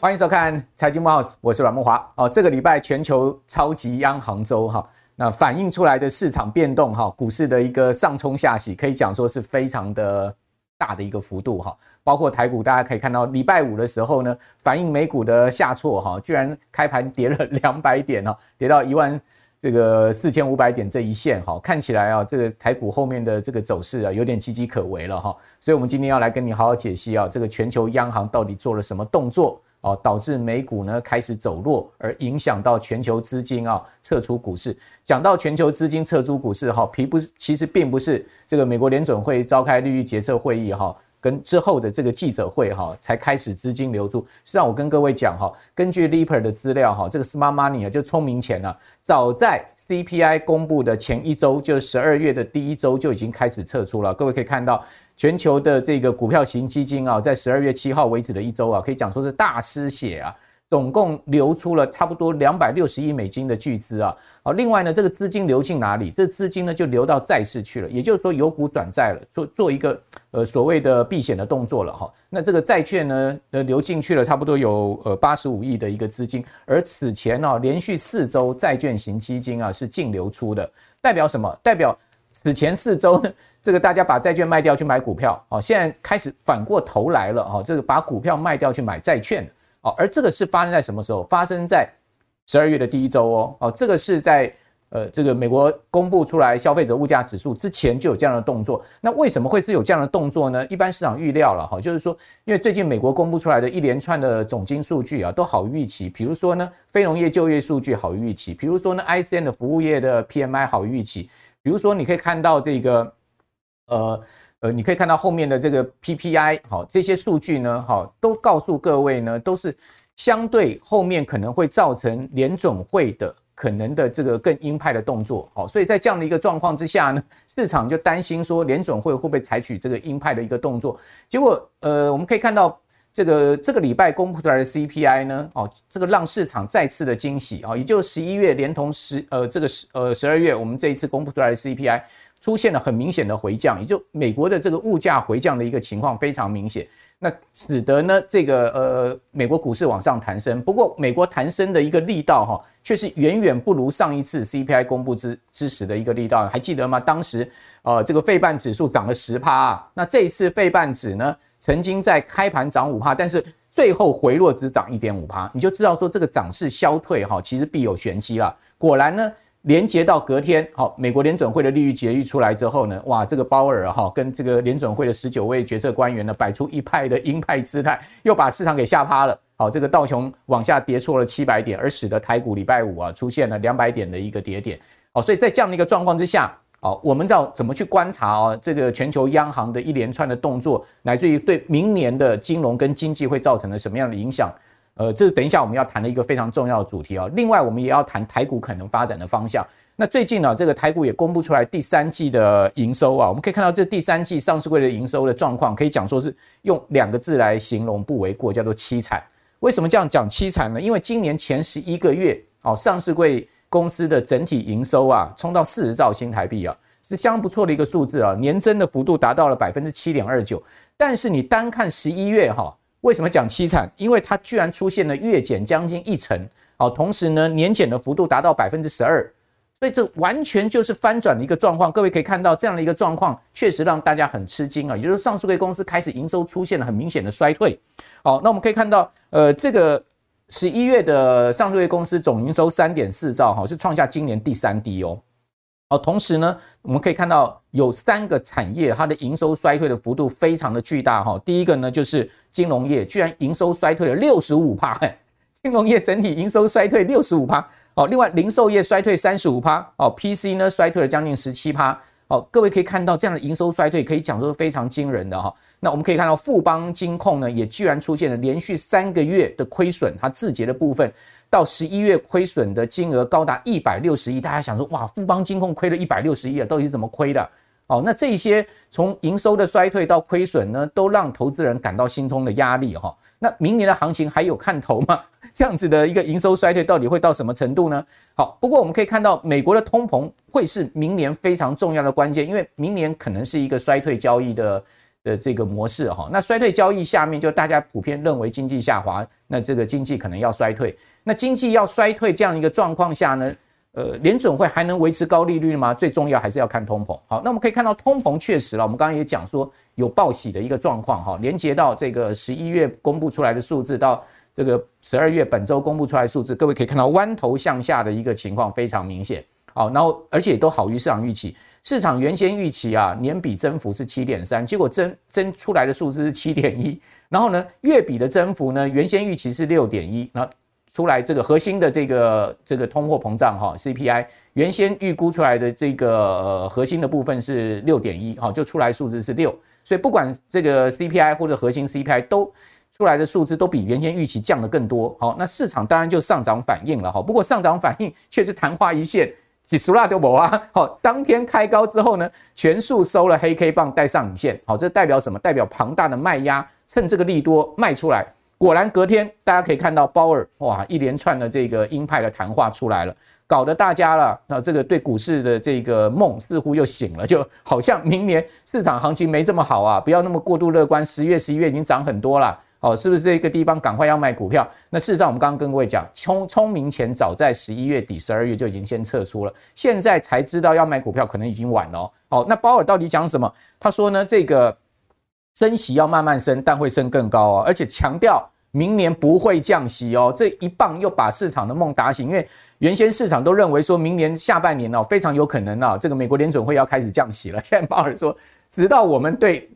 欢迎收看《财经慕 House》，我是阮慕华。哦，这个礼拜全球超级央行周哈，那反映出来的市场变动哈，股市的一个上冲下洗，可以讲说是非常的大的一个幅度哈。包括台股，大家可以看到礼拜五的时候呢，反映美股的下挫哈，居然开盘跌了两百点哈，跌到一万这个四千五百点这一线哈，看起来啊，这个台股后面的这个走势啊，有点岌岌可危了哈。所以，我们今天要来跟你好好解析啊，这个全球央行到底做了什么动作？哦，导致美股呢开始走弱，而影响到全球资金啊撤出股市。讲到全球资金撤出股市，哈，并不是，其实并不是这个美国联准会召开利率决策会议，哈。跟之后的这个记者会哈，才开始资金流出。实际上，我跟各位讲哈，根据 Leaper 的资料哈，这个 Smart Money 啊，就聪明钱啊，早在 CPI 公布的前一周，就十二月的第一周就已经开始撤出了。各位可以看到，全球的这个股票型基金啊，在十二月七号为止的一周啊，可以讲说是大失血啊。总共流出了差不多两百六十亿美金的巨资啊，好，另外呢，这个资金流进哪里？这资金呢就流到债市去了，也就是说由股转债了，做做一个呃所谓的避险的动作了哈。那这个债券呢呃流进去了差不多有呃八十五亿的一个资金，而此前呢连续四周债券型基金啊是净流出的，代表什么？代表此前四周这个大家把债券卖掉去买股票，哦，现在开始反过头来了哈，这个把股票卖掉去买债券。哦，而这个是发生在什么时候？发生在十二月的第一周哦。哦，这个是在呃这个美国公布出来消费者物价指数之前就有这样的动作。那为什么会是有这样的动作呢？一般市场预料了哈，就是说，因为最近美国公布出来的一连串的总经数据啊，都好预期。比如说呢，非农业就业数据好预期；比如说呢，ISM 的服务业的 PMI 好预期；比如说你可以看到这个呃。呃，你可以看到后面的这个 PPI，好，这些数据呢，好，都告诉各位呢，都是相对后面可能会造成联准会的可能的这个更鹰派的动作，好，所以在这样的一个状况之下呢，市场就担心说联准会会不会采取这个鹰派的一个动作，结果，呃，我们可以看到这个这个礼拜公布出来的 CPI 呢，哦，这个让市场再次的惊喜啊，也就十一月连同十呃这个十呃十二月我们这一次公布出来的 CPI。出现了很明显的回降，也就美国的这个物价回降的一个情况非常明显，那使得呢这个呃美国股市往上弹升。不过美国弹升的一个力道哈，却是远远不如上一次 CPI 公布之之时的一个力道。还记得吗？当时呃这个费半指数涨了十趴啊，那这一次费半指呢曾经在开盘涨五趴，但是最后回落只涨一点五趴，你就知道说这个涨势消退哈，其实必有玄机啦。果然呢。连接到隔天，好，美国联准会的利率决议出来之后呢，哇，这个鲍尔哈跟这个联准会的十九位决策官员呢，摆出一派的鹰派姿态，又把市场给吓趴了。好，这个道琼往下跌错了七百点，而使得台股礼拜五啊出现了两百点的一个跌点。好，所以在这样的一个状况之下，好，我们知道怎么去观察啊，这个全球央行的一连串的动作，乃至于对明年的金融跟经济会造成了什么样的影响？呃，这是等一下我们要谈的一个非常重要的主题啊。另外，我们也要谈台股可能发展的方向。那最近呢，这个台股也公布出来第三季的营收啊，我们可以看到这第三季上市柜的营收的状况，可以讲说是用两个字来形容不为过，叫做凄惨。为什么这样讲凄惨呢？因为今年前十一个月哦，上市柜公司的整体营收啊，冲到四十兆新台币啊，是相当不错的一个数字啊，年增的幅度达到了百分之七点二九。但是你单看十一月哈。为什么讲凄惨？因为它居然出现了月减将近一成，好，同时呢年减的幅度达到百分之十二，所以这完全就是翻转的一个状况。各位可以看到这样的一个状况，确实让大家很吃惊啊。也就是上市柜公司开始营收出现了很明显的衰退。好，那我们可以看到，呃，这个十一月的上市柜公司总营收三点四兆，哈，是创下今年第三低哦。好，同时呢，我们可以看到有三个产业，它的营收衰退的幅度非常的巨大哈。第一个呢，就是金融业，居然营收衰退了六十五趴，金融业整体营收衰退六十五趴。哦，另外零售业衰退三十五趴，哦，PC 呢衰退了将近十七趴。哦，各位可以看到这样的营收衰退，可以讲说是非常惊人的哈。那我们可以看到富邦金控呢，也居然出现了连续三个月的亏损，它自结的部分。到十一月亏损的金额高达一百六十亿，大家想说哇，富邦金控亏了一百六十亿啊，到底是怎么亏的？哦，那这些从营收的衰退到亏损呢，都让投资人感到心中的压力哈。那明年的行情还有看头吗？这样子的一个营收衰退到底会到什么程度呢？好，不过我们可以看到，美国的通膨会是明年非常重要的关键，因为明年可能是一个衰退交易的的这个模式哈。那衰退交易下面，就大家普遍认为经济下滑，那这个经济可能要衰退。那经济要衰退这样一个状况下呢？呃，联准会还能维持高利率吗？最重要还是要看通膨。好，那我们可以看到通膨确实了，我们刚刚也讲说有报喜的一个状况哈，连接到这个十一月公布出来的数字，到这个十二月本周公布出来数字，各位可以看到弯头向下的一个情况非常明显。好，然后而且都好于市场预期，市场原先预期啊年比增幅是七点三，结果增增出来的数字是七点一，然后呢月比的增幅呢原先预期是六点一，那。出来这个核心的这个这个通货膨胀哈 CPI 原先预估出来的这个核心的部分是六点一哈，就出来数字是六，所以不管这个 CPI 或者核心 CPI 都出来的数字都比原先预期降的更多，好，那市场当然就上涨反应了哈，不过上涨反应却是昙花一现，几十万都没啊，好，当天开高之后呢，全数收了黑 K 棒带上影线，好，这代表什么？代表庞大的卖压趁这个利多卖出来。果然，隔天大家可以看到鲍尔哇，一连串的这个鹰派的谈话出来了，搞得大家了，那这个对股市的这个梦似乎又醒了，就好像明年市场行情没这么好啊，不要那么过度乐观。十月、十一月已经涨很多了，哦，是不是这个地方赶快要卖股票？那事实上，我们刚刚跟各位讲，聪聪明钱早在十一月底、十二月就已经先撤出了，现在才知道要卖股票，可能已经晚了哦。哦，那鲍尔到底讲什么？他说呢，这个。升息要慢慢升，但会升更高哦，而且强调明年不会降息哦。这一棒又把市场的梦打醒，因为原先市场都认为说明年下半年哦非常有可能啊，这个美国联准会要开始降息了。现在鲍尔说，直到我们对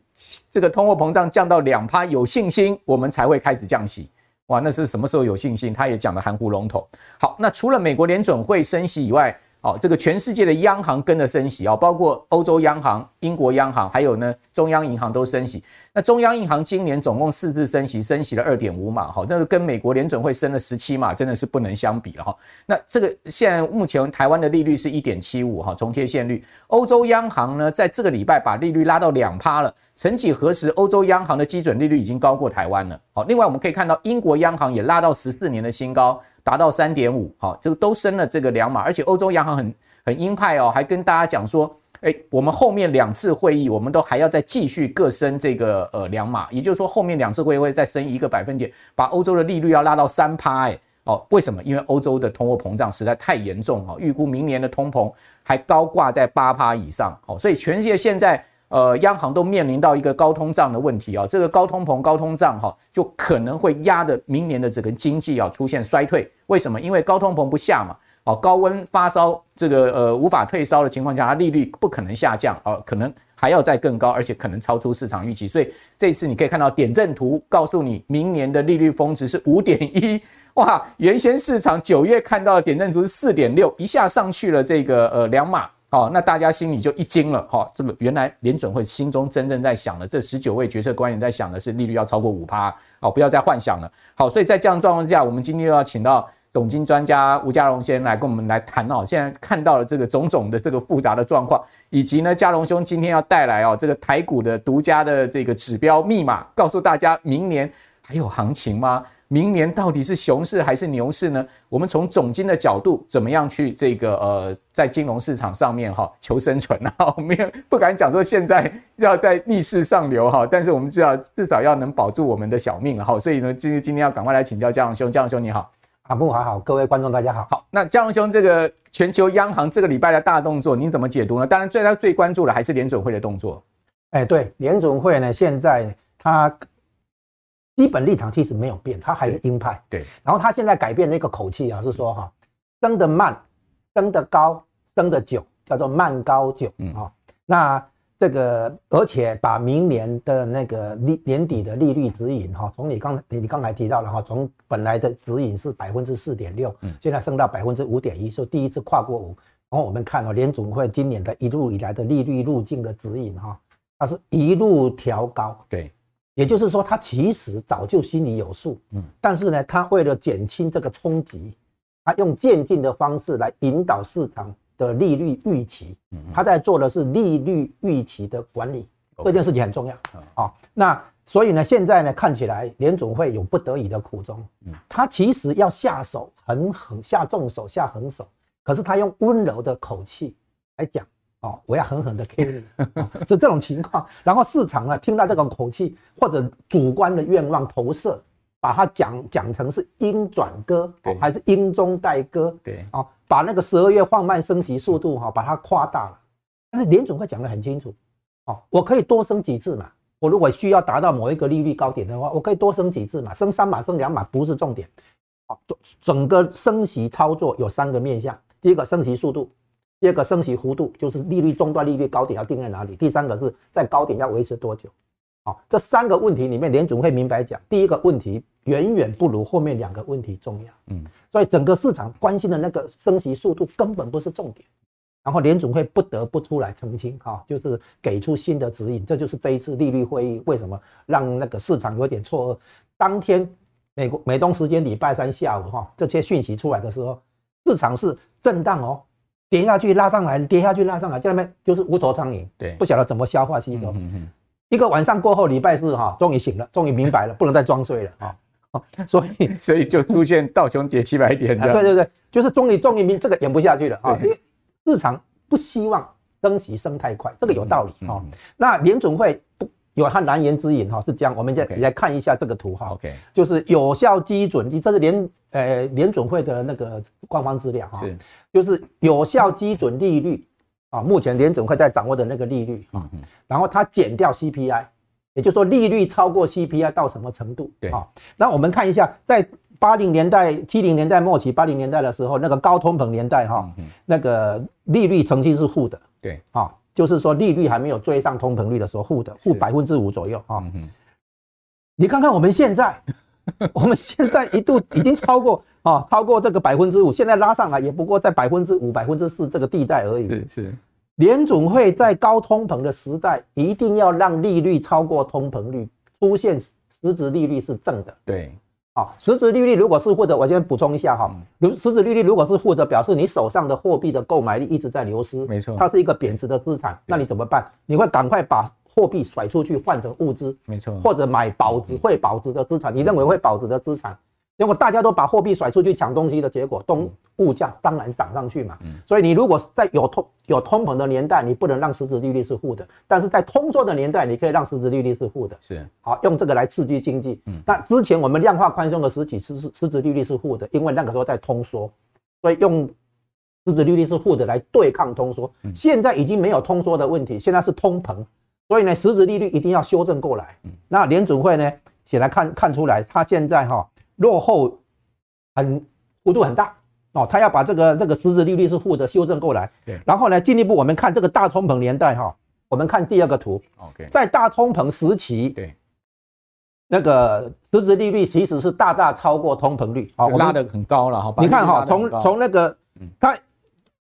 这个通货膨胀降到两趴有信心，我们才会开始降息。哇，那是什么时候有信心？他也讲得含糊笼统。好，那除了美国联准会升息以外，好，这个全世界的央行跟着升息啊，包括欧洲央行、英国央行，还有呢中央银行都升息。那中央银行今年总共四次升息，升息了二点五码，哈，这个跟美国联准会升了十七码，真的是不能相比了哈。那这个现在目前台湾的利率是一点七五哈，重贴现率。欧洲央行呢，在这个礼拜把利率拉到两趴了。曾几何时，欧洲央行的基准利率已经高过台湾了。好，另外我们可以看到英国央行也拉到十四年的新高。达到三点五，好，就都升了这个两码，而且欧洲央行很很鹰派哦，还跟大家讲说，哎，我们后面两次会议，我们都还要再继续各升这个呃两码，也就是说后面两次会议会再升一个百分点，把欧洲的利率要拉到三趴，哎，哦，为什么？因为欧洲的通货膨胀实在太严重哈，预估明年的通膨还高挂在八趴以上，哦，所以全世界现在。呃，央行都面临到一个高通胀的问题啊，这个高通膨、高通胀哈，就可能会压得明年的整个经济啊出现衰退。为什么？因为高通膨不下嘛，哦，高温发烧，这个呃无法退烧的情况下，它利率不可能下降，哦，可能还要再更高，而且可能超出市场预期。所以这次你可以看到点阵图，告诉你明年的利率峰值是五点一，哇，原先市场九月看到的点阵图是四点六，一下上去了这个呃两码。好，那大家心里就一惊了，哈，这个原来联准会心中真正在想的，这十九位决策官员在想的是利率要超过五趴，好，不要再幻想了。好，所以在这样状况之下，我们今天又要请到总经专家吴家荣先生来跟我们来谈哦，现在看到了这个种种的这个复杂的状况，以及呢，家荣兄今天要带来哦这个台股的独家的这个指标密码，告诉大家明年还有行情吗？明年到底是熊市还是牛市呢？我们从总经的角度，怎么样去这个呃，在金融市场上面哈求生存啊？我们也不敢讲说现在要在逆势上流哈，但是我们知道至少要能保住我们的小命了哈。所以呢，今今天要赶快来请教家荣兄，家荣兄你好，阿木好好，各位观众大家好。好，那家荣兄这个全球央行这个礼拜的大动作，您怎么解读呢？当然，最他最关注的还是联准会的动作。哎，对，联准会呢，现在他。基本立场其实没有变，他还是鹰派。对，然后他现在改变那个口气啊，是说哈，升得慢，升得高，升得久，叫做慢高久啊。那这个而且把明年的那个利年底的利率指引哈，从你刚你刚才提到了哈，从本来的指引是百分之四点六，现在升到百分之五点一，是第一次跨过五。然后我们看哦，联总会今年的一路以来的利率路径的指引哈，它是一路调高。对。也就是说，他其实早就心里有数，嗯，但是呢，他为了减轻这个冲击，他用渐进的方式来引导市场的利率预期，他在做的是利率预期的管理，这件事情很重要啊。那所以呢，现在呢看起来联总会有不得已的苦衷，嗯。他其实要下手很狠下重手下狠手，可是他用温柔的口气来讲哦，我要狠狠的 K 你，是这种情况。然后市场呢听到这种口气或者主观的愿望投射。把它讲讲成是鹰转鸽，还是鹰中带鸽？对，哦，把那个十二月放慢升息速度哈，把它夸大了。但是联总会讲得很清楚，哦，我可以多升几次嘛。我如果需要达到某一个利率高点的话，我可以多升几次嘛，升三码、升两码不是重点。哦，整个升息操作有三个面向：第一个升息速度，第二个升息幅度，就是利率终端利率高点要定在哪里；第三个是在高点要维持多久。好这三个问题里面，联准会明白讲，第一个问题远远不如后面两个问题重要。嗯，所以整个市场关心的那个升息速度根本不是重点，然后联准会不得不出来澄清，哈，就是给出新的指引。这就是这一次利率会议为什么让那个市场有点错愕。当天美国美东时间礼拜三下午，哈，这些讯息出来的时候，市场是震荡哦，跌下去拉上来，跌下去拉上来，在那边就是无头苍蝇，对，不晓得怎么消化吸收。嗯嗯。一个晚上过后，礼拜四哈，终于醒了，终于明白了，不能再装睡了啊！所以 所以就出现道琼跌七百点。对对对，就是终于终于明这个演不下去了啊！因为市场不希望升息升太快，这个有道理啊。那联准会不有他难言之隐哈，是这样。我们再来看一下这个图哈，OK，就是有效基准，这是联呃联准会的那个官方资料哈，就是有效基准利率。啊，目前联准会在掌握的那个利率，啊嗯，然后它减掉 CPI，也就是说利率超过 CPI 到什么程度？对。啊，那我们看一下，在八零年代、七零年代末期、八零年代的时候，那个高通膨年代哈，那个利率曾经是负的，对。啊，就是说利率还没有追上通膨率的时候，负的，负百分之五左右啊。你看看我们现在，我们现在一度已经超过。啊，超过这个百分之五，现在拉上来也不过在百分之五、百分之四这个地带而已。是是，联总会在高通膨的时代，一定要让利率超过通膨率，出现实质利率是正的。对，好，实质利率如果是负的，我先补充一下哈，如实质利率如果是负的，表示你手上的货币的购买力一直在流失，没错，它是一个贬值的资产，那你怎么办？你会赶快把货币甩出去换成物资，没错，或者买保值会保值的资产，你认为会保值的资产。结果大家都把货币甩出去抢东西的结果，东物价当然涨上去嘛。所以你如果在有通有通膨的年代，你不能让实质利率是负的；但是在通缩的年代，你可以让实质利率是负的。是，好，用这个来刺激经济。那之前我们量化宽松的时期，实实质利率是负的，因为那个时候在通缩，所以用实质利率是负的来对抗通缩。现在已经没有通缩的问题，现在是通膨，所以呢，实质利率一定要修正过来。那联准会呢，显然看看出来，它现在哈。落后很幅度很大哦，他要把这个这个实质利率是负的修正过来。对，然后呢，进一步我们看这个大通膨年代哈，我们看第二个图。OK，在大通膨时期，对，那个实质利率其实是大大超过通膨率，好，拉的很高了哈。你看哈，从从那个，它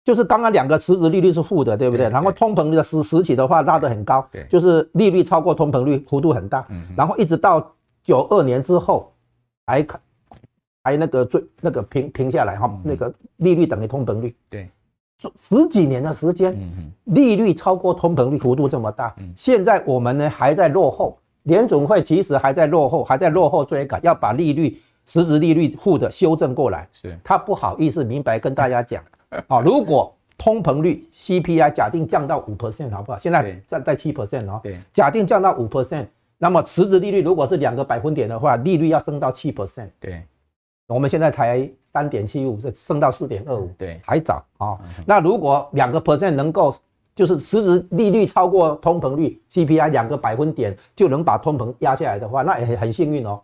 就是刚刚两个实质利率是负的，对不对？然后通膨的时时期的话拉得很高，对，就是利率超过通膨率幅度很大。嗯，然后一直到九二年之后。还看，还那个最那个平平下来哈，那个利率等于通膨率，对，十几年的时间，利率超过通膨率幅度这么大，现在我们呢还在落后，联总会其实还在落后，还在落后追赶，要把利率实质利率负的修正过来，是，他不好意思明白跟大家讲，啊，如果通膨率 CPI 假定降到五 percent 好不好？现在在在七 percent 哦，对，假定降到五 percent。那么实质利率如果是两个百分点的话，利率要升到七 percent。对，我们现在才三点七五，是升到四点二五。对，还早啊。那如果两个 percent 能够，就是实质利率超过通膨率 CPI 两个百分点就能把通膨压下来的话，那也很幸运哦。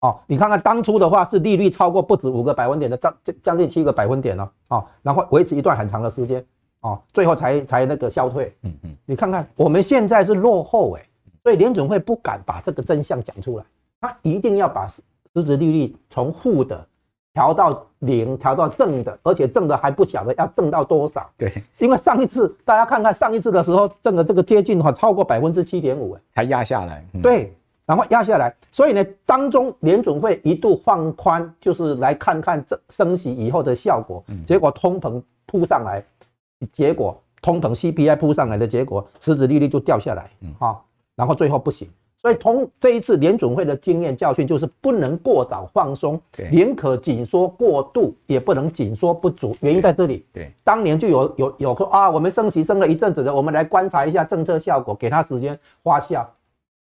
哦，你看看当初的话是利率超过不止五个百分点的，将将近七个百分点了哦，然后维持一段很长的时间哦，最后才才那个消退。嗯嗯，你看看我们现在是落后哎。所以联准会不敢把这个真相讲出来，他一定要把实质利率从负的调到零，调到正的，而且正的还不晓得要正到多少。对，因为上一次大家看看上一次的时候，正的这个接近哈超过百分之七点五，才压下来。对，然后压下来，所以呢，当中联准会一度放宽，就是来看看这升息以后的效果，结果通膨扑上来。结果通膨 CPI 扑上来的结果，实质利率就掉下来，嗯，好，然后最后不行。所以，从这一次联准会的经验教训，就是不能过早放松，宁可紧缩过度，也不能紧缩不足。原因在这里。对，当年就有有有说啊，我们升息升了一阵子的，我们来观察一下政策效果，给他时间发酵，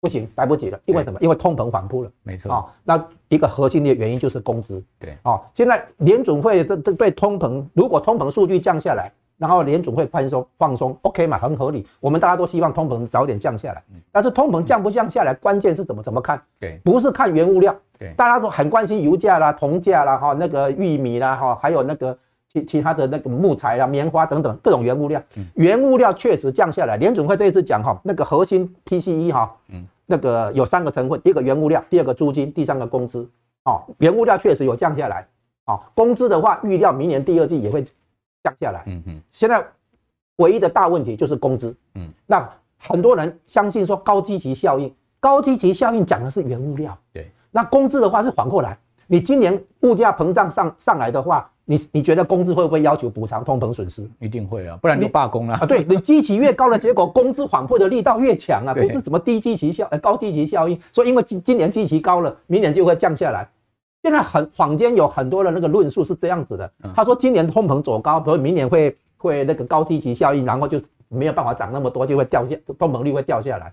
不行，来不及了。因为什么？因为通膨反扑了。没错啊，那一个核心的原因就是工资。对啊，现在联准会这这对通膨，如果通膨数据降下来。然后联总会宽松放松，OK 嘛，很合理。我们大家都希望通膨早点降下来，但是通膨降不降下来，关键是怎么怎么看？对，不是看原物料。对，大家都很关心油价啦、铜价啦、哈那个玉米啦、哈还有那个其其他的那个木材啦、棉花等等各种原物料。原物料确实降下来。联总会这一次讲哈，那个核心 PCE 哈，嗯，那个有三个成分，第一个原物料，第二个租金，第三个工资。哦，原物料确实有降下来。哦，工资的话，预料明年第二季也会。降下来，嗯嗯，现在唯一的大问题就是工资，嗯，那很多人相信说高基期效应，高基期效应讲的是原物料，对，那工资的话是反过来，你今年物价膨胀上上来的话，你你觉得工资会不会要求补偿通膨损失？一定会啊，不然就罢工了。啊。对，你基期越高的结果，工资反馈的力道越强啊，不是什么低基期效呃高基期效应，所以因为今今年基期高了，明年就会降下来。现在很坊间有很多的那个论述是这样子的，他说今年通膨走高，比如明年会会那个高低级效应，然后就没有办法涨那么多，就会掉下通膨率会掉下来。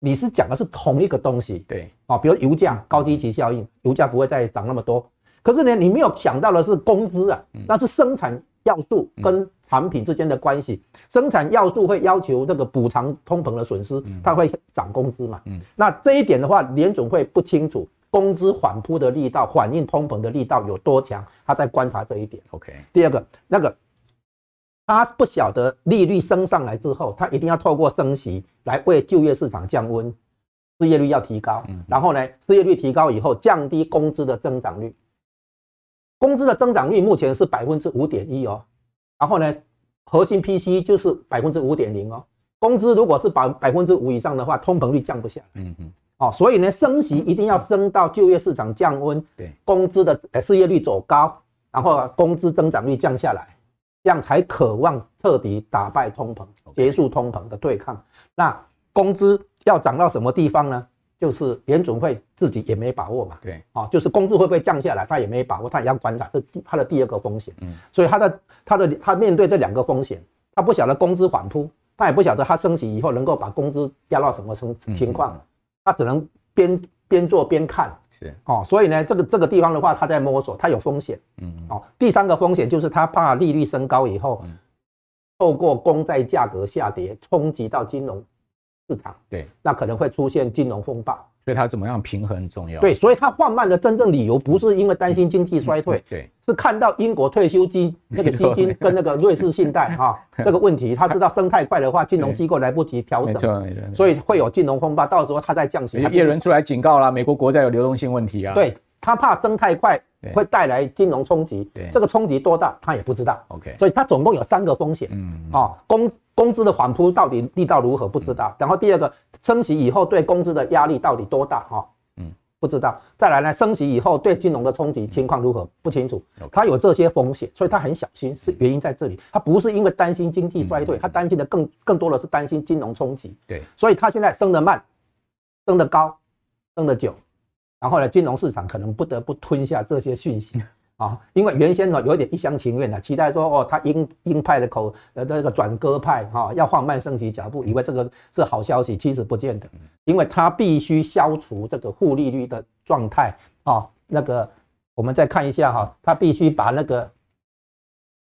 你是讲的是同一个东西，对啊，比如油价高低级效应，油价不会再涨那么多。可是呢，你没有想到的是工资啊，那是生产要素跟产品之间的关系，生产要素会要求那个补偿通膨的损失，它会涨工资嘛。嗯，那这一点的话，联总会不清楚。工资反扑的力道，反映通膨的力道有多强？他在观察这一点。OK，第二个，那个他不晓得利率升上来之后，他一定要透过升息来为就业市场降温，失业率要提高。然后呢，失业率提高以后，降低工资的增长率。工资的增长率目前是百分之五点一哦。然后呢，核心 PCE 就是百分之五点零哦。工资如果是百百分之五以上的话，通膨率降不下来。嗯嗯。哦，所以呢，升息一定要升到就业市场降温，对，工资的呃失业率走高，然后工资增长率降下来，这样才渴望彻底打败通膨，结束通膨的对抗。那工资要涨到什么地方呢？就是联准会自己也没把握嘛，对，哦，就是工资会不会降下来，他也没把握，他也要观察，这是他的第二个风险。嗯，所以他的他的他面对这两个风险，他不晓得工资反扑，他也不晓得他升息以后能够把工资压到什么情情况。他只能边边做边看，是。哦，所以呢，这个这个地方的话，他在摸索，他有风险，嗯，哦，第三个风险就是他怕利率升高以后，嗯。透过公债价格下跌冲击到金融市场，对，那可能会出现金融风暴。所以他怎么样平衡很重要。对，所以他放慢的真正理由不是因为担心经济衰退，对，是看到英国退休金 那个基金跟那个瑞士信贷哈 这个问题，他知道升太快的话，金融机构来不及调整，所以会有金融风暴。到时候他再降息。叶伦出来警告了，美国国债有流动性问题啊。对，他怕升太快会带来金融冲击，对，这个冲击多大他也不知道。OK，所以他总共有三个风险。嗯啊，工。工资的反扑到底力道如何？不知道。然后第二个，升息以后对工资的压力到底多大？哈，嗯，不知道。再来呢，升息以后对金融的冲击情况如何？不清楚。他有这些风险，所以他很小心，是原因在这里。他不是因为担心经济衰退，他担心的更更多的是担心金融冲击。对，所以他现在升得慢，升得高，升得久，然后呢，金融市场可能不得不吞下这些讯息。啊，因为原先呢有一点一厢情愿的期待说，哦，他鹰鹰派的口呃那个转鸽派哈，要放慢升息脚步，以为这个是好消息，其实不见得，因为他必须消除这个负利率的状态啊。那个我们再看一下哈，他必须把那个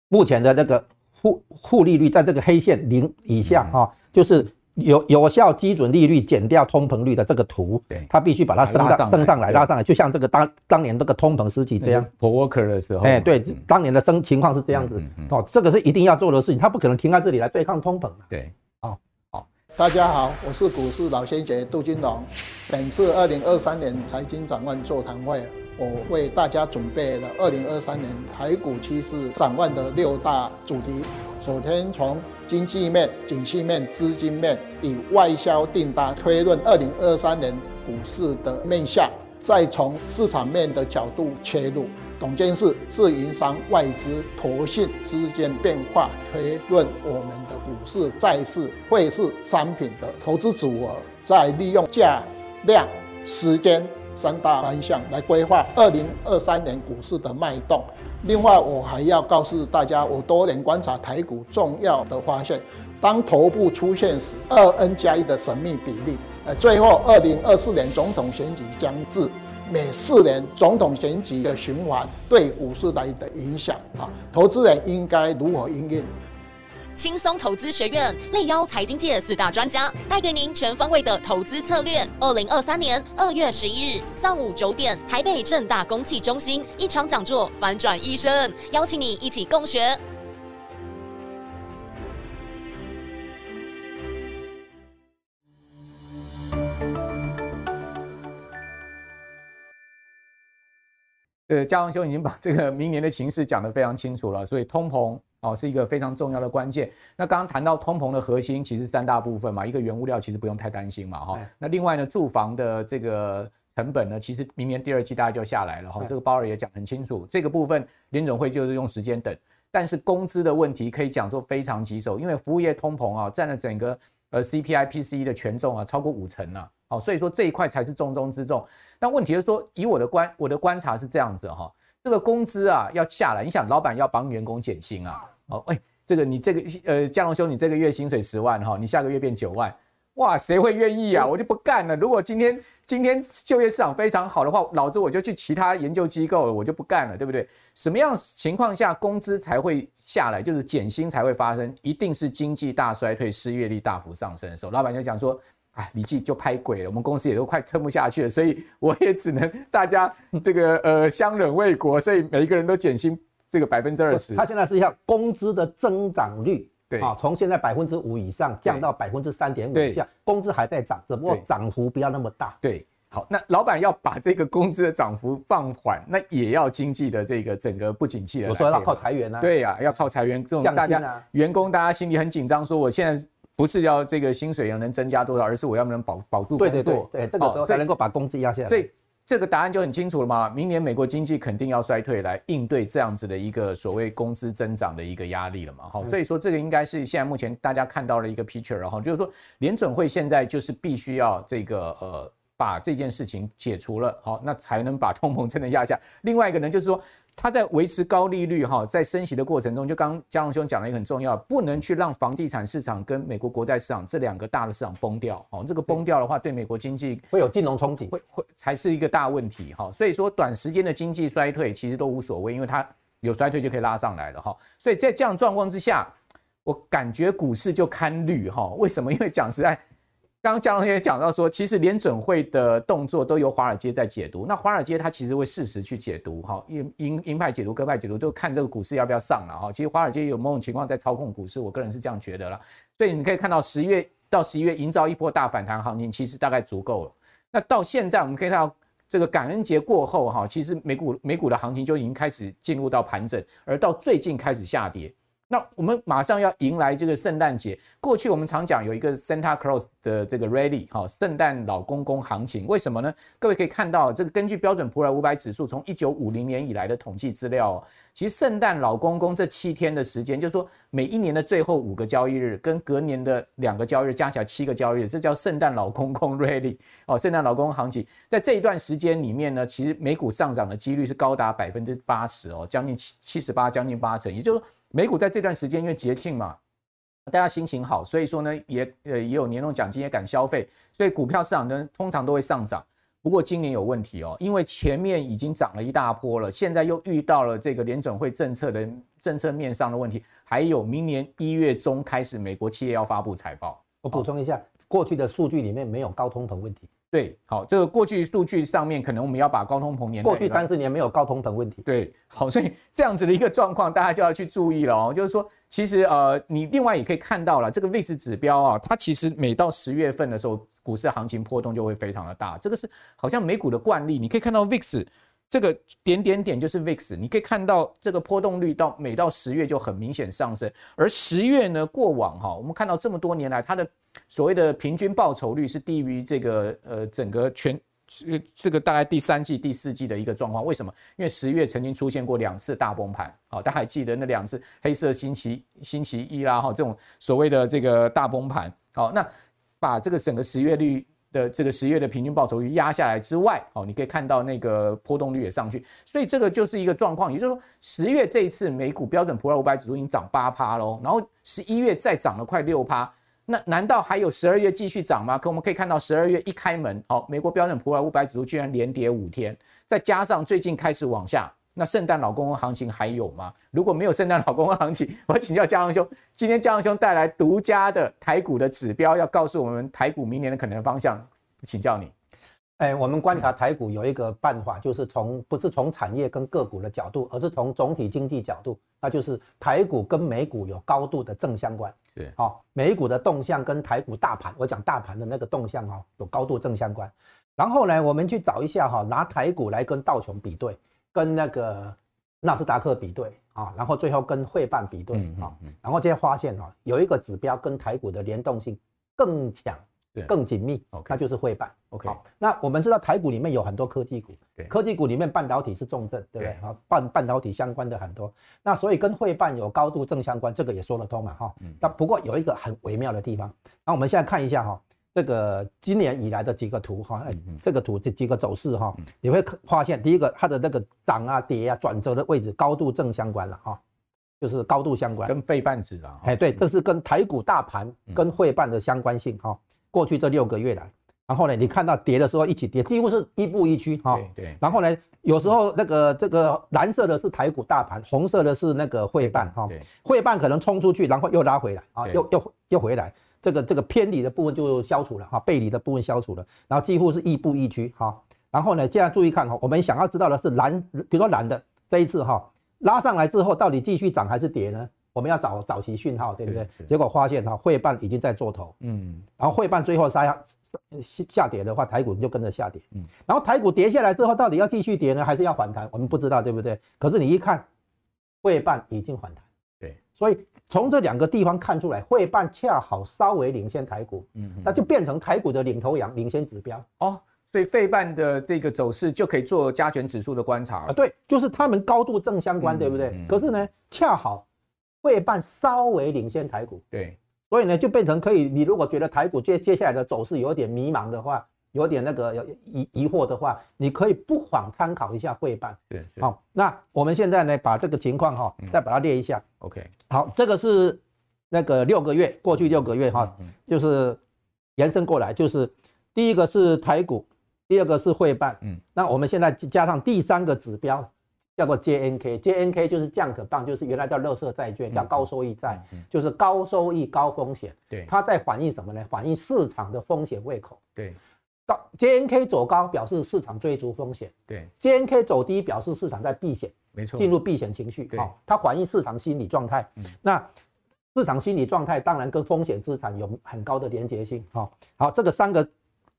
目前的那个负负利率在这个黑线零以下哈，就是。有有效基准利率减掉通膨率的这个图，对，它必须把它升上升上来，拉上来，就像这个当当年这个通膨时期这样。Paul Volcker 的时候，哎，对，当年的升情况是这样子，哦，这个是一定要做的事情，它不可能停在这里来对抗通膨。对，好，好，大家好，我是股市老先杰杜金龙，本次二零二三年财经展望座谈会。我为大家准备了二零二三年台股趋势展望的六大主题。首先从经济面、景气面、资金面，以外销订单推论二零二三年股市的面向，再从市场面的角度切入。董监事自营商外资投信之间变化，推论我们的股市、债市、汇市、商品的投资组合，再利用价、量、时间三大方向来规划二零二三年股市的脉动。另外，我还要告诉大家，我多年观察台股重要的发现，当头部出现时，二 N 加一的神秘比例，呃，最后二零二四年总统选举将至，每四年总统选举的循环对股市来的影响啊，投资人应该如何应应？轻松投资学院力邀财经界四大专家，带给您全方位的投资策略。二零二三年二月十一日上午九点，台北正大公器中心一场讲座，反转一生，邀请你一起共学。呃，嘉荣兄已经把这个明年的情势讲得非常清楚了，所以通膨。哦，是一个非常重要的关键。那刚刚谈到通膨的核心，其实三大部分嘛，一个原物料其实不用太担心嘛，哈。那另外呢，住房的这个成本呢，其实明年第二季大概就下来了，哈。这个鲍尔也讲很清楚，这个部分联总会就是用时间等。但是工资的问题可以讲说非常棘手，因为服务业通膨啊，占了整个呃 CPI PCE 的权重啊，超过五成了。好，所以说这一块才是重中之重。但问题是说，以我的观我的观察是这样子哈，这个工资啊要下来，你想老板要帮员工减薪啊。哦，哎，这个你这个呃，嘉龙兄，你这个月薪水十万哈，你下个月变九万，哇，谁会愿意啊？我就不干了。如果今天今天就业市场非常好的话，老子我就去其他研究机构了，我就不干了，对不对？什么样情况下工资才会下来，就是减薪才会发生？一定是经济大衰退，失业率大幅上升的时候，老板就讲说，哎，李记就拍鬼了，我们公司也都快撑不下去了，所以我也只能大家这个呃相忍为国，所以每一个人都减薪。这个百分之二十，他现在是要工资的增长率，对啊，从现在百分之五以上降到百分之三点五以下，工资还在涨，只不过涨幅不要那么大。对，好，那老板要把这个工资的涨幅放缓，那也要经济的这个整个不景气了。我说要靠裁员啊。对呀、啊，要靠裁员，这种大家员工大家心里很紧张，说我现在不是要这个薪水要能增加多少，而是我要不能保保住工作。对对对对，这个时候才能够把工资压下来。对。这个答案就很清楚了嘛，明年美国经济肯定要衰退，来应对这样子的一个所谓工资增长的一个压力了嘛。好，所以说这个应该是现在目前大家看到的一个 picture，然后就是说联准会现在就是必须要这个呃把这件事情解除了，好，那才能把通膨真的压下。另外一个呢，就是说。它在维持高利率哈，在升息的过程中，就刚嘉龙兄讲了一个很重要，不能去让房地产市场跟美国国债市场这两个大的市场崩掉哦。这个崩掉的话，对美国经济会有金融冲击，会会才是一个大问题哈。所以说，短时间的经济衰退其实都无所谓，因为它有衰退就可以拉上来了哈。所以在这样状况之下，我感觉股市就堪虑哈。为什么？因为讲实在。刚刚嘉龙也讲到说，其实联准会的动作都由华尔街在解读。那华尔街它其实会适时去解读，哈，鹰鹰鹰派解读，鸽派解读，就看这个股市要不要上了，哈。其实华尔街有某种情况在操控股市，我个人是这样觉得了。所以你可以看到十一月到十一月营造一波大反弹行情，其实大概足够了。那到现在我们可以看到，这个感恩节过后，哈，其实美股美股的行情就已经开始进入到盘整，而到最近开始下跌。那我们马上要迎来这个圣诞节。过去我们常讲有一个 Santa Claus 的这个 Rally 哈，圣诞老公公行情。为什么呢？各位可以看到，这个根据标准普尔五百指数从一九五零年以来的统计资料，其实圣诞老公公这七天的时间，就是说每一年的最后五个交易日跟隔年的两个交易日加起来七个交易日，这叫圣诞老公公 Rally 哦，圣诞老公公行情。在这一段时间里面呢，其实美股上涨的几率是高达百分之八十哦，将近七七十八，将近八成，也就是说。美股在这段时间，因为节庆嘛，大家心情好，所以说呢，也呃也有年终奖金，也敢消费，所以股票市场呢通常都会上涨。不过今年有问题哦，因为前面已经涨了一大波了，现在又遇到了这个联准会政策的政策面上的问题，还有明年一月中开始美国企业要发布财报。我补充一下，过去的数据里面没有高通膨问题。对，好，这个过去数据上面可能我们要把高通膨年过去三十年没有高通膨问题。对，好，所以这样子的一个状况，大家就要去注意了哦。就是说，其实呃，你另外也可以看到了，这个 VIX 指标啊，它其实每到十月份的时候，股市行情波动就会非常的大。这个是好像美股的惯例，你可以看到 VIX 这个点点点就是 VIX，你可以看到这个波动率到每到十月就很明显上升，而十月呢，过往哈，我们看到这么多年来它的。所谓的平均报酬率是低于这个呃整个全这这个大概第三季、第四季的一个状况。为什么？因为十月曾经出现过两次大崩盘，好，大家还记得那两次黑色星期星期一啦，哈，这种所谓的这个大崩盘，好，那把这个整个十月率。的这个十月的平均报酬率压下来之外，哦，你可以看到那个波动率也上去，所以这个就是一个状况。也就是说，十月这一次美股标准普尔五百指数已经涨八趴喽，然后十一月再涨了快六趴，那难道还有十二月继续涨吗？可我们可以看到，十二月一开门，哦，美国标准普尔五百指数居然连跌五天，再加上最近开始往下。那圣诞老公公行情还有吗？如果没有圣诞老公公行情，我请教嘉荣兄，今天嘉荣兄带来独家的台股的指标，要告诉我们台股明年的可能方向，请教你。哎，我们观察台股有一个办法，就是从不是从产业跟个股的角度，而是从总体经济角度，那就是台股跟美股有高度的正相关。是，好，美股的动向跟台股大盘，我讲大盘的那个动向哈，有高度正相关。然后呢，我们去找一下哈，拿台股来跟道琼比对。跟那个纳斯达克比对啊，然后最后跟汇办比对啊，然后就会发现哦，有一个指标跟台股的联动性更强、更紧密，那就是汇办。OK，那我们知道台股里面有很多科技股，科技股里面半导体是重症，对不对？啊，半半导体相关的很多，那所以跟汇办有高度正相关，这个也说得通嘛，哈。那不过有一个很微妙的地方，那我们现在看一下哈。这个今年以来的几个图哈，哎，这个图这几个走势哈，你会发现第一个它的那个涨啊跌啊转折的位置高度正相关了哈，就是高度相关，跟费半指啊，哎对，这是跟台股大盘跟费半的相关性哈。过去这六个月来，然后呢，你看到跌的时候一起跌，几乎是一步一趋哈。对。然后呢，有时候那个这个蓝色的是台股大盘，红色的是那个费半哈。费半可能冲出去，然后又拉回来啊，又又又回来。这个这个偏离的部分就消除了哈，背离的部分消除了，然后几乎是亦步亦趋哈。然后呢，现在注意看哈，我们想要知道的是蓝，比如说蓝的这一次哈拉上来之后，到底继续涨还是跌呢？我们要找找其讯号，对不对？结果发现哈，汇办已经在做头，嗯，然后汇办最后杀下下跌的话，台股就跟着下跌，嗯，然后台股跌下来之后，到底要继续跌呢，还是要反弹？我们不知道，对不对？可是你一看，汇办已经反弹，对，所以。从这两个地方看出来，费半恰好稍微领先台股，嗯，那就变成台股的领头羊、领先指标哦。所以费半的这个走势就可以做加权指数的观察啊。对，就是他们高度正相关，对不对？可是呢，恰好费半稍微领先台股，对，所以呢，就变成可以。你如果觉得台股接接下来的走势有点迷茫的话，有点那个疑疑惑的话，你可以不妨参考一下汇半。对，好，那我们现在呢，把这个情况哈，再把它列一下。OK，好，这个是那个六个月，过去六个月哈，就是延伸过来，就是第一个是台股，第二个是汇半。嗯，那我们现在加上第三个指标，叫做 JNK，JNK 就是降可棒，就是原来叫乐色债券，叫高收益债，就是高收益高风险。对，它在反映什么呢？反映市场的风险胃口。对。高 JNK 走高表示市场追逐风险，对；JNK 走低表示市场在避险，没错，进入避险情绪。好，它反映市场心理状态。嗯，那市场心理状态当然跟风险资产有很高的连结性。好，好，这个三个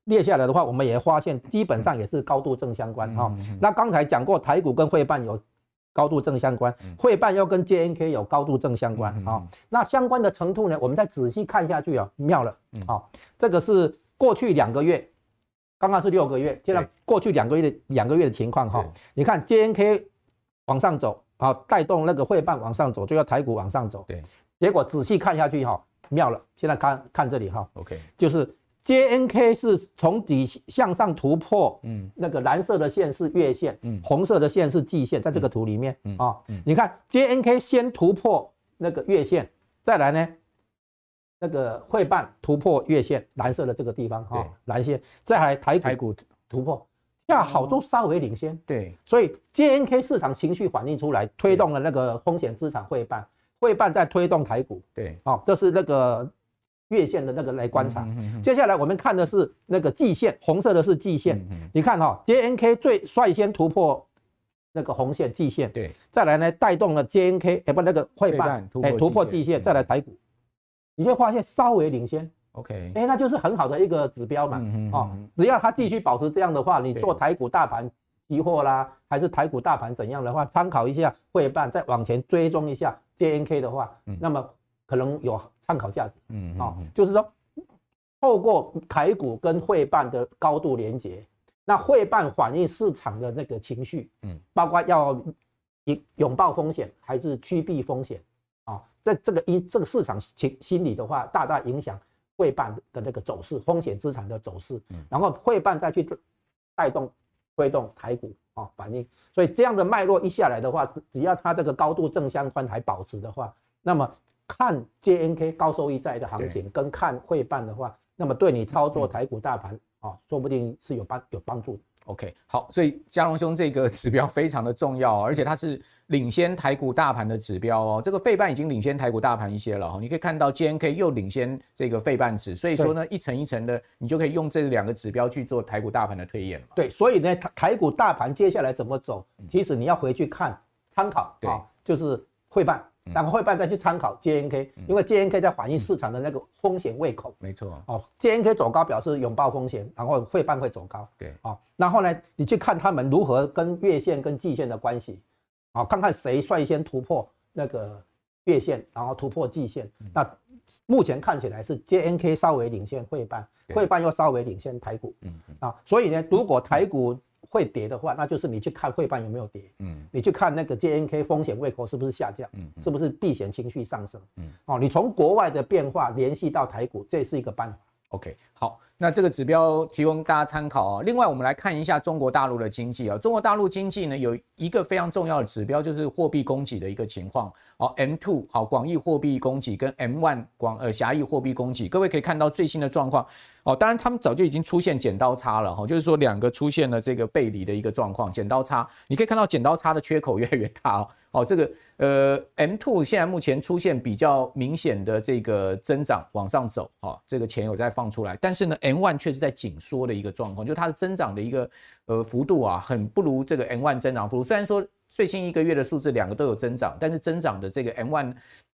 列下来的话，我们也发现基本上也是高度正相关。哈，那刚才讲过，台股跟汇办有高度正相关，汇办又跟 JNK 有高度正相关。好，那相关的程度呢？我们再仔细看下去啊，妙了。好，这个是过去两个月。刚刚是六个月，现在过去两个月的两个月的情况哈，你看 JNK 往上走啊，带动那个汇办往上走，就要台股往上走。对，结果仔细看下去哈，妙了。现在看看这里哈，OK，就是 JNK 是从底向上突破，嗯，那个蓝色的线是月线，嗯，红色的线是季线，在这个图里面啊，你看 JNK 先突破那个月线，再来呢？那个费半突破月线，蓝色的这个地方哈，蓝线，再来台台股突破，下好都稍微领先。对，所以 JNK 市场情绪反映出来，推动了那个风险资产费半，费半在推动台股。对，好，这是那个月线的那个来观察。接下来我们看的是那个季线，红色的是季线。你看哈，JNK 最率先突破那个红线季线。对，再来呢，带动了 JNK，哎不，那个费半哎突破季线，再来台股。你就发现稍微领先，OK，哎，那就是很好的一个指标嘛，嗯、哦，只要它继续保持这样的话，你做台股大盘期货啦，还是台股大盘怎样的话，参考一下汇办，再往前追踪一下 JNK 的话，嗯、那么可能有参考价值，嗯，哦，就是说透过台股跟汇办的高度连接，那会办反映市场的那个情绪，嗯，包括要拥拥抱风险还是趋避风险啊？在这个因这个市场情心理的话，大大影响汇办的那个走势，风险资产的走势，嗯，然后汇办再去带动推动台股啊反应。所以这样的脉络一下来的话，只要它这个高度正相关还保持的话，那么看 JNK 高收益债的行情跟看汇办的话，那么对你操作台股大盘。哦，说不定是有帮有帮助。OK，好，所以嘉荣兄这个 指标非常的重要，而且它是领先台股大盘的指标哦。这个费半已经领先台股大盘一些了哈，你可以看到 JNK 又领先这个费半指，所以说呢，一层一层的，你就可以用这两个指标去做台股大盘的推演了。对，所以呢，台台股大盘接下来怎么走，其实你要回去看参考啊，就是费半。然后会办再去参考 JNK，因为 JNK 在反映市场的那个风险胃口。没错。哦，JNK 走高表示拥抱风险，然后会办会走高。对。哦，然后呢，你去看他们如何跟月线跟季线的关系，哦，看看谁率先突破那个月线，然后突破季线。那目前看起来是 JNK 稍微领先会办，会办又稍微领先台股。嗯嗯。啊，所以呢，如果台股会跌的话，那就是你去看汇办有没有跌，嗯，你去看那个 JNK 风险胃口是不是下降，嗯，是不是避险情绪上升，嗯，哦，你从国外的变化联系到台股，这是一个办法。OK，好，那这个指标提供大家参考啊。另外，我们来看一下中国大陆的经济啊。中国大陆经济呢，有一个非常重要的指标，就是货币供给的一个情况。好，M2 好，广义货币供给跟 M1 广呃狭义货币供给，各位可以看到最新的状况。哦，当然他们早就已经出现剪刀差了哈，就是说两个出现了这个背离的一个状况，剪刀差，你可以看到剪刀差的缺口越来越大哦。哦，这个呃，M two 现在目前出现比较明显的这个增长往上走，哈，这个钱有在放出来，但是呢 M1 却是在紧缩的一个状况，就它的增长的一个呃幅度啊，很不如这个 M1 增长幅度。虽然说最新一个月的数字两个都有增长，但是增长的这个 M1。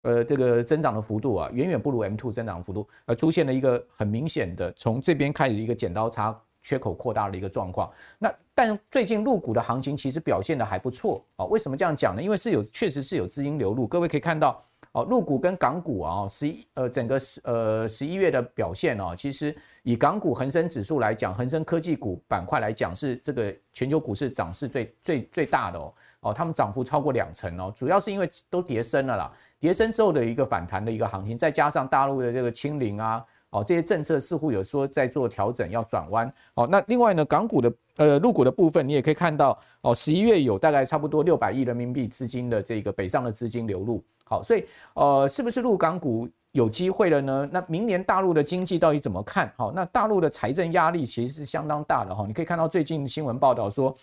呃，这个增长的幅度啊，远远不如 M2 增长幅度，而出现了一个很明显的从这边开始一个剪刀差缺口扩大的一个状况。那但最近入股的行情其实表现的还不错啊。为什么这样讲呢？因为是有确实是有资金流入。各位可以看到哦，陆股跟港股啊，十一呃整个十呃十一月的表现哦，其实以港股恒生指数来讲，恒生科技股板块来讲是这个全球股市涨势最最最大的哦哦，他们涨幅超过两成哦，主要是因为都跌升了啦。跌升之后的一个反弹的一个行情，再加上大陆的这个清零啊，哦，这些政策似乎有说在做调整，要转弯。哦，那另外呢，港股的呃入股的部分，你也可以看到，哦，十一月有大概差不多六百亿人民币资金的这个北上的资金流入。好，所以呃，是不是入港股有机会了呢？那明年大陆的经济到底怎么看？好，那大陆的财政压力其实是相当大的哈。你可以看到最近新闻报道说。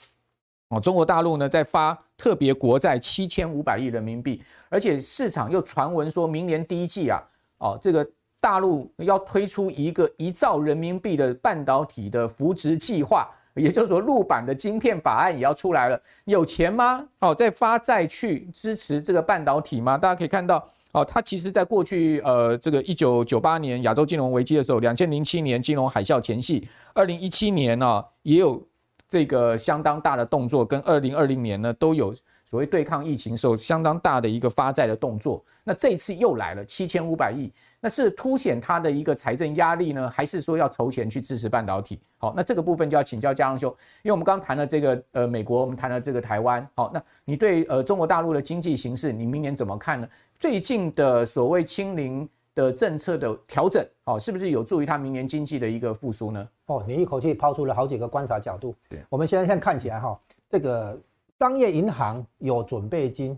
哦，中国大陆呢在发特别国债七千五百亿人民币，而且市场又传闻说明年第一季啊，哦，这个大陆要推出一个一兆人民币的半导体的扶植计划，也就是说陆版的晶片法案也要出来了，有钱吗？哦，在发债去支持这个半导体吗？大家可以看到，哦，它其实在过去呃这个一九九八年亚洲金融危机的时候，两千零七年金融海啸前夕，二零一七年呢、啊、也有。这个相当大的动作，跟二零二零年呢都有所谓对抗疫情时候相当大的一个发债的动作。那这次又来了七千五百亿，那是凸显它的一个财政压力呢，还是说要筹钱去支持半导体？好，那这个部分就要请教佳龙兄，因为我们刚刚谈了这个呃美国，我们谈了这个台湾。好，那你对呃中国大陆的经济形势，你明年怎么看呢？最近的所谓清零。的政策的调整，哦，是不是有助于它明年经济的一个复苏呢？哦，你一口气抛出了好几个观察角度。对，我们现在现在看起来哈，这个商业银行有准备金，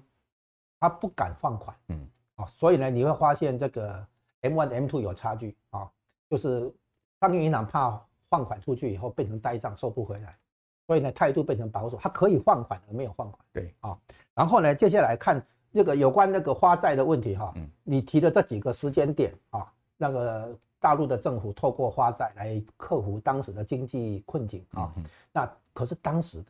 它不敢放款，嗯，啊，所以呢，你会发现这个 M1、M2 有差距啊，就是商业银行怕放款出去以后变成呆账收不回来，所以呢态度变成保守，它可以放款而没有放款。对，啊，然后呢，接下来看。这个有关那个花债的问题哈，你提的这几个时间点啊，那个大陆的政府透过花债来克服当时的经济困境啊，那可是当时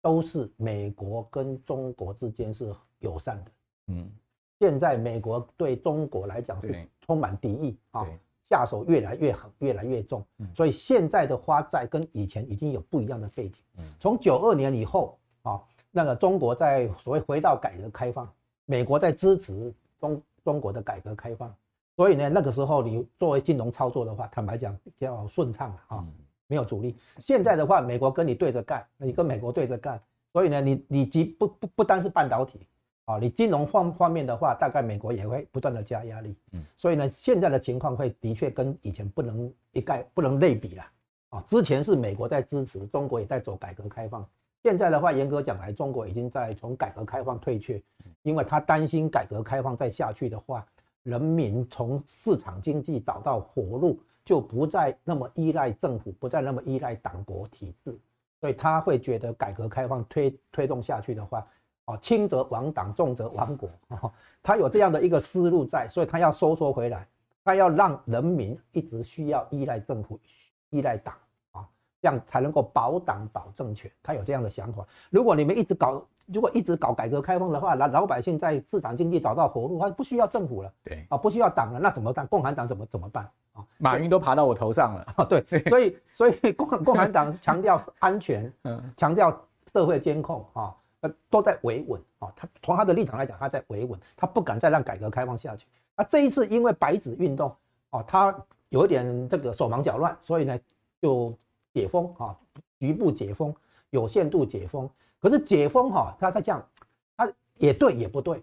都是美国跟中国之间是友善的，嗯，现在美国对中国来讲是充满敌意啊，下手越来越狠，越来越重，所以现在的花债跟以前已经有不一样的背景，从九二年以后啊，那个中国在所谓回到改革开放。美国在支持中中国的改革开放，所以呢，那个时候你作为金融操作的话，坦白讲比较顺畅了啊。没有阻力。现在的话，美国跟你对着干，你跟美国对着干，所以呢，你你即不不不单是半导体啊，你金融方方面的话，大概美国也会不断的加压力。嗯，所以呢，现在的情况会的确跟以前不能一概不能类比了啊。之前是美国在支持，中国也在走改革开放。现在的话，严格讲来，中国已经在从改革开放退却，因为他担心改革开放再下去的话，人民从市场经济找到活路，就不再那么依赖政府，不再那么依赖党国体制，所以他会觉得改革开放推推动下去的话，哦，轻则亡党，重则亡国，他有这样的一个思路在，所以他要收缩回来，他要让人民一直需要依赖政府，依赖党啊。这样才能够保党保政权，他有这样的想法。如果你们一直搞，如果一直搞改革开放的话，老老百姓在市场经济找到活路，他不需要政府了，对啊，不需要党了，那怎么办？共产党怎么怎么办啊？马云都爬到我头上了啊！对，所以所以共共产党强调安全，嗯，强调社会监控啊，都在维稳啊。他从他的立场来讲，他在维稳，他不敢再让改革开放下去。啊，这一次因为白纸运动啊，他有一点这个手忙脚乱，所以呢就。解封啊，局部解封，有限度解封。可是解封哈，他他这样，他也对也不对。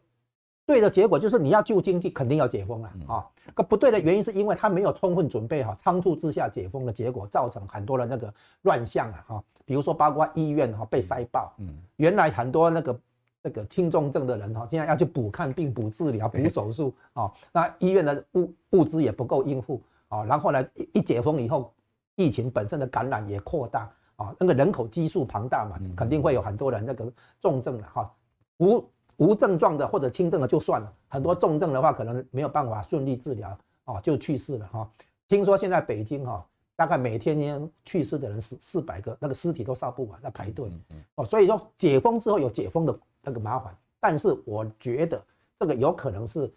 对的结果就是你要救经济，肯定要解封了啊。可不对的原因是因为他没有充分准备好，仓促之下解封的结果，造成很多的那个乱象啊哈。比如说包括医院哈被塞爆，嗯，原来很多那个那个轻重症的人哈，现在要去补看病、补治疗、补手术啊，那医院的物物资也不够应付啊。然后呢，一一解封以后。疫情本身的感染也扩大啊，那个人口基数庞大嘛，肯定会有很多人那个重症了哈，无无症状的或者轻症的就算了，很多重症的话可能没有办法顺利治疗啊，就去世了哈。听说现在北京哈，大概每天去世的人四四百个，那个尸体都烧不完，在排队哦。所以说解封之后有解封的那个麻烦，但是我觉得这个有可能是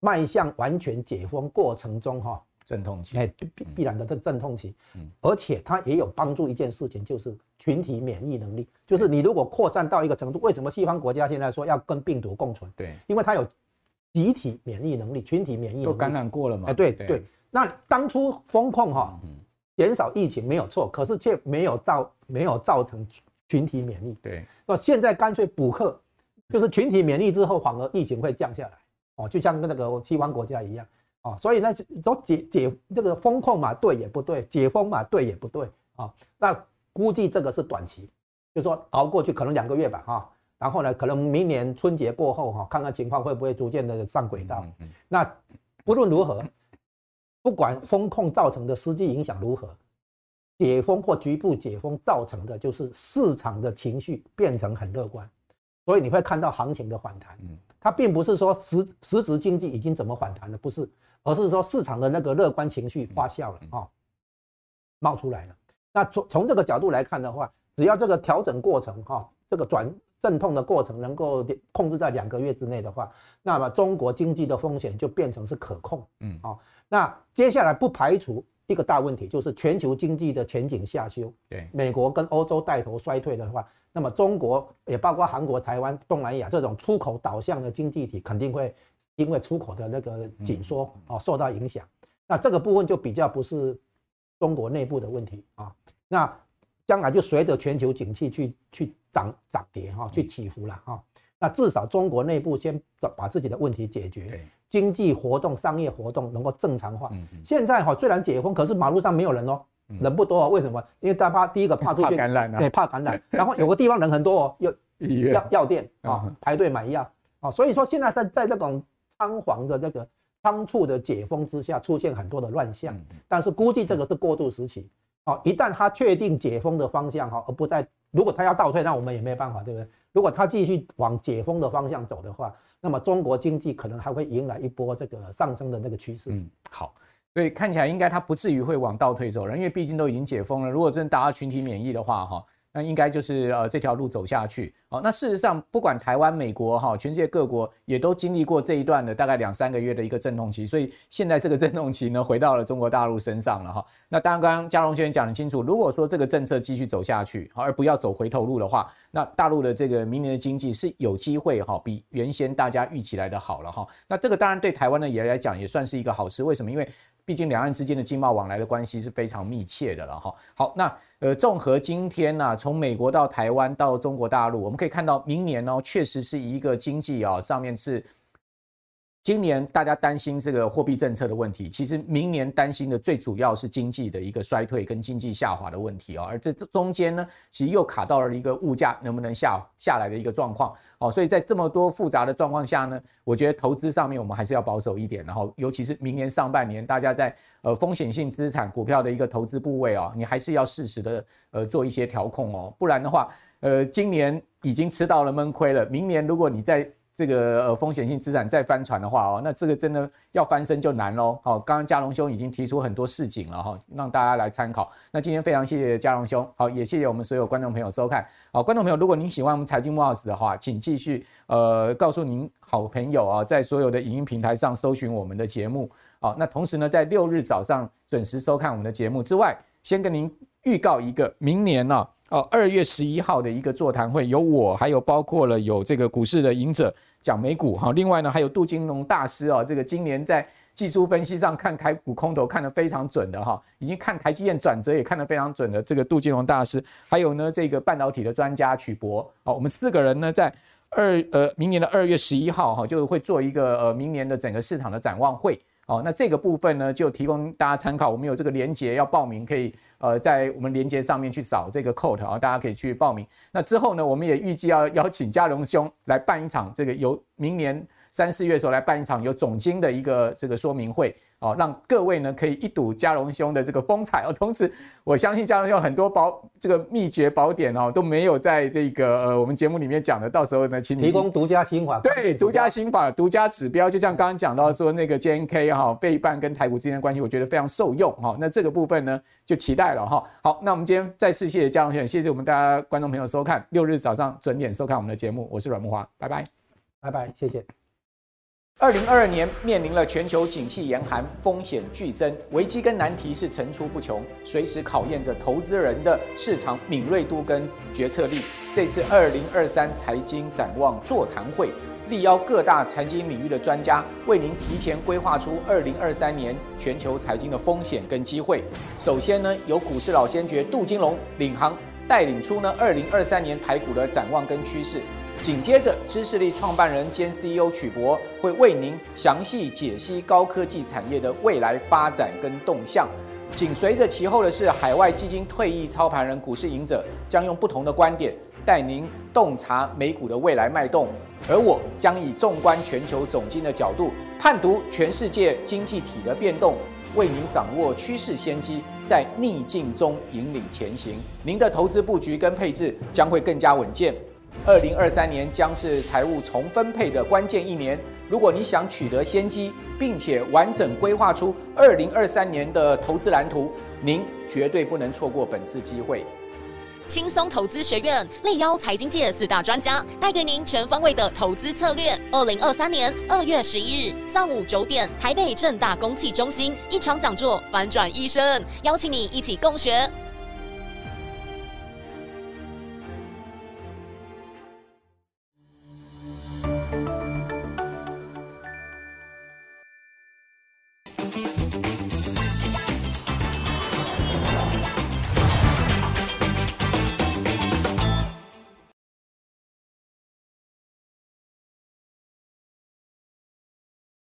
迈向完全解封过程中哈。阵痛期，哎，必必必然的这个阵痛期，嗯，而且它也有帮助一件事情，就是群体免疫能力，就是你如果扩散到一个程度，为什么西方国家现在说要跟病毒共存？对，因为它有集体免疫能力，群体免疫能力都感染过了嘛？哎，对对。那当初封控哈，减少疫情没有错，可是却没有造没有造成群体免疫。对，那现在干脆补课，就是群体免疫之后，反而疫情会降下来。哦，就像跟那个西方国家一样。啊，所以呢，都解解这个风控嘛，对也不对；解封嘛，对也不对啊。那估计这个是短期，就说熬过去可能两个月吧，哈。然后呢，可能明年春节过后哈，看看情况会不会逐渐的上轨道。那不论如何，不管风控造成的实际影响如何，解封或局部解封造成的就是市场的情绪变成很乐观，所以你会看到行情的反弹。它并不是说实实质经济已经怎么反弹了，不是。而是说市场的那个乐观情绪发酵了啊，冒出来了。那从从这个角度来看的话，只要这个调整过程哈，这个转阵痛的过程能够控制在两个月之内的话，那么中国经济的风险就变成是可控。嗯啊，那接下来不排除一个大问题，就是全球经济的前景下修。对，美国跟欧洲带头衰退的话，那么中国也包括韩国、台湾、东南亚这种出口导向的经济体肯定会。因为出口的那个紧缩啊受到影响，那这个部分就比较不是中国内部的问题啊，那将来就随着全球景气去去涨涨跌哈，去起伏了哈。那至少中国内部先把自己的问题解决，经济活动、商业活动能够正常化。现在哈虽然解封，可是马路上没有人哦，人不多哦。为什么？因为大家怕第一个怕出去感染，对，怕感染。然后有个地方人很多哦，药药药店啊排队买药啊，所以说现在在在这种。仓皇的这个仓促的解封之下，出现很多的乱象，但是估计这个是过渡时期。哦，一旦他确定解封的方向哈，而不再如果他要倒退，那我们也没办法，对不对？如果他继续往解封的方向走的话，那么中国经济可能还会迎来一波这个上升的那个趋势。嗯，好，所以看起来应该他不至于会往倒退走了，因为毕竟都已经解封了。如果真的达到群体免疫的话，哈。那应该就是呃这条路走下去，好，那事实上不管台湾、美国哈，全世界各国也都经历过这一段的大概两三个月的一个阵痛期，所以现在这个阵痛期呢回到了中国大陆身上了哈。那当然刚刚嘉荣先生讲得清楚，如果说这个政策继续走下去，好而不要走回头路的话，那大陆的这个明年的经济是有机会哈比原先大家预期来的好了哈。那这个当然对台湾呢也来讲也算是一个好事，为什么？因为毕竟两岸之间的经贸往来的关系是非常密切的了哈。好，那呃，综合今天呢、从美国到台湾到中国大陆，我们可以看到明年呢、确实是一个经济啊上面是。今年大家担心这个货币政策的问题，其实明年担心的最主要是经济的一个衰退跟经济下滑的问题哦，而这中间呢，其实又卡到了一个物价能不能下下来的一个状况。哦，所以在这么多复杂的状况下呢，我觉得投资上面我们还是要保守一点，然后尤其是明年上半年，大家在呃风险性资产股票的一个投资部位哦，你还是要适时的呃做一些调控哦，不然的话，呃，今年已经吃到了闷亏了，明年如果你在这个呃风险性资产再翻船的话哦，那这个真的要翻身就难喽。好，刚刚嘉龙兄已经提出很多事情了哈，让大家来参考。那今天非常谢谢嘉龙兄，好，也谢谢我们所有观众朋友收看。好，观众朋友，如果您喜欢我们财经 boss 的话，请继续呃告诉您好朋友啊，在所有的影音平台上搜寻我们的节目。好，那同时呢，在六日早上准时收看我们的节目之外，先跟您预告一个明年呢、哦，二月十一号的一个座谈会，有我，还有包括了有这个股市的赢者讲美股哈，另外呢还有杜金龙大师啊，这个今年在技术分析上看台股空头看得非常准的哈，已经看台积电转折也看得非常准的这个杜金龙大师，还有呢这个半导体的专家曲博，哦，我们四个人呢在二呃明年的二月十一号哈，就会做一个呃明年的整个市场的展望会。哦，那这个部分呢，就提供大家参考。我们有这个链接要报名，可以呃在我们链接上面去扫这个 code 啊，大家可以去报名。那之后呢，我们也预计要邀请嘉荣兄来办一场这个由明年。三四月的时候来办一场有总经的一个这个说明会哦，让各位呢可以一睹嘉荣兄的这个风采哦。同时，我相信嘉荣兄很多宝这个秘诀宝典哦都没有在这个呃我们节目里面讲的，到时候呢，请你提供独家心法，对，独家心法、独家指标，就像刚刚讲到说那个 JNK 哈，费半跟台股之间的关系，我觉得非常受用哈。那这个部分呢就期待了哈。好，那我们今天再次谢谢嘉荣兄，谢谢我们大家观众朋友收看，六日早上准点收看我们的节目，我是阮木华，拜拜，拜拜，谢谢。二零二二年面临了全球景气严寒，风险剧增，危机跟难题是层出不穷，随时考验着投资人的市场敏锐度跟决策力。这次二零二三财经展望座谈会，力邀各大财经领域的专家，为您提前规划出二零二三年全球财经的风险跟机会。首先呢，由股市老先觉杜金龙领航，带领出呢二零二三年台股的展望跟趋势。紧接着，知识力创办人兼 CEO 曲博会为您详细解析高科技产业的未来发展跟动向。紧随着其后的是海外基金退役操盘人股市赢者，将用不同的观点带您洞察美股的未来脉动。而我将以纵观全球总经的角度，判读全世界经济体的变动，为您掌握趋势先机，在逆境中引领前行。您的投资布局跟配置将会更加稳健。二零二三年将是财务重分配的关键一年。如果你想取得先机，并且完整规划出二零二三年的投资蓝图，您绝对不能错过本次机会。轻松投资学院力邀财经界四大专家，带给您全方位的投资策略。二零二三年二月十一日上午九点，台北正大公器中心一场讲座，反转一生，邀请你一起共学。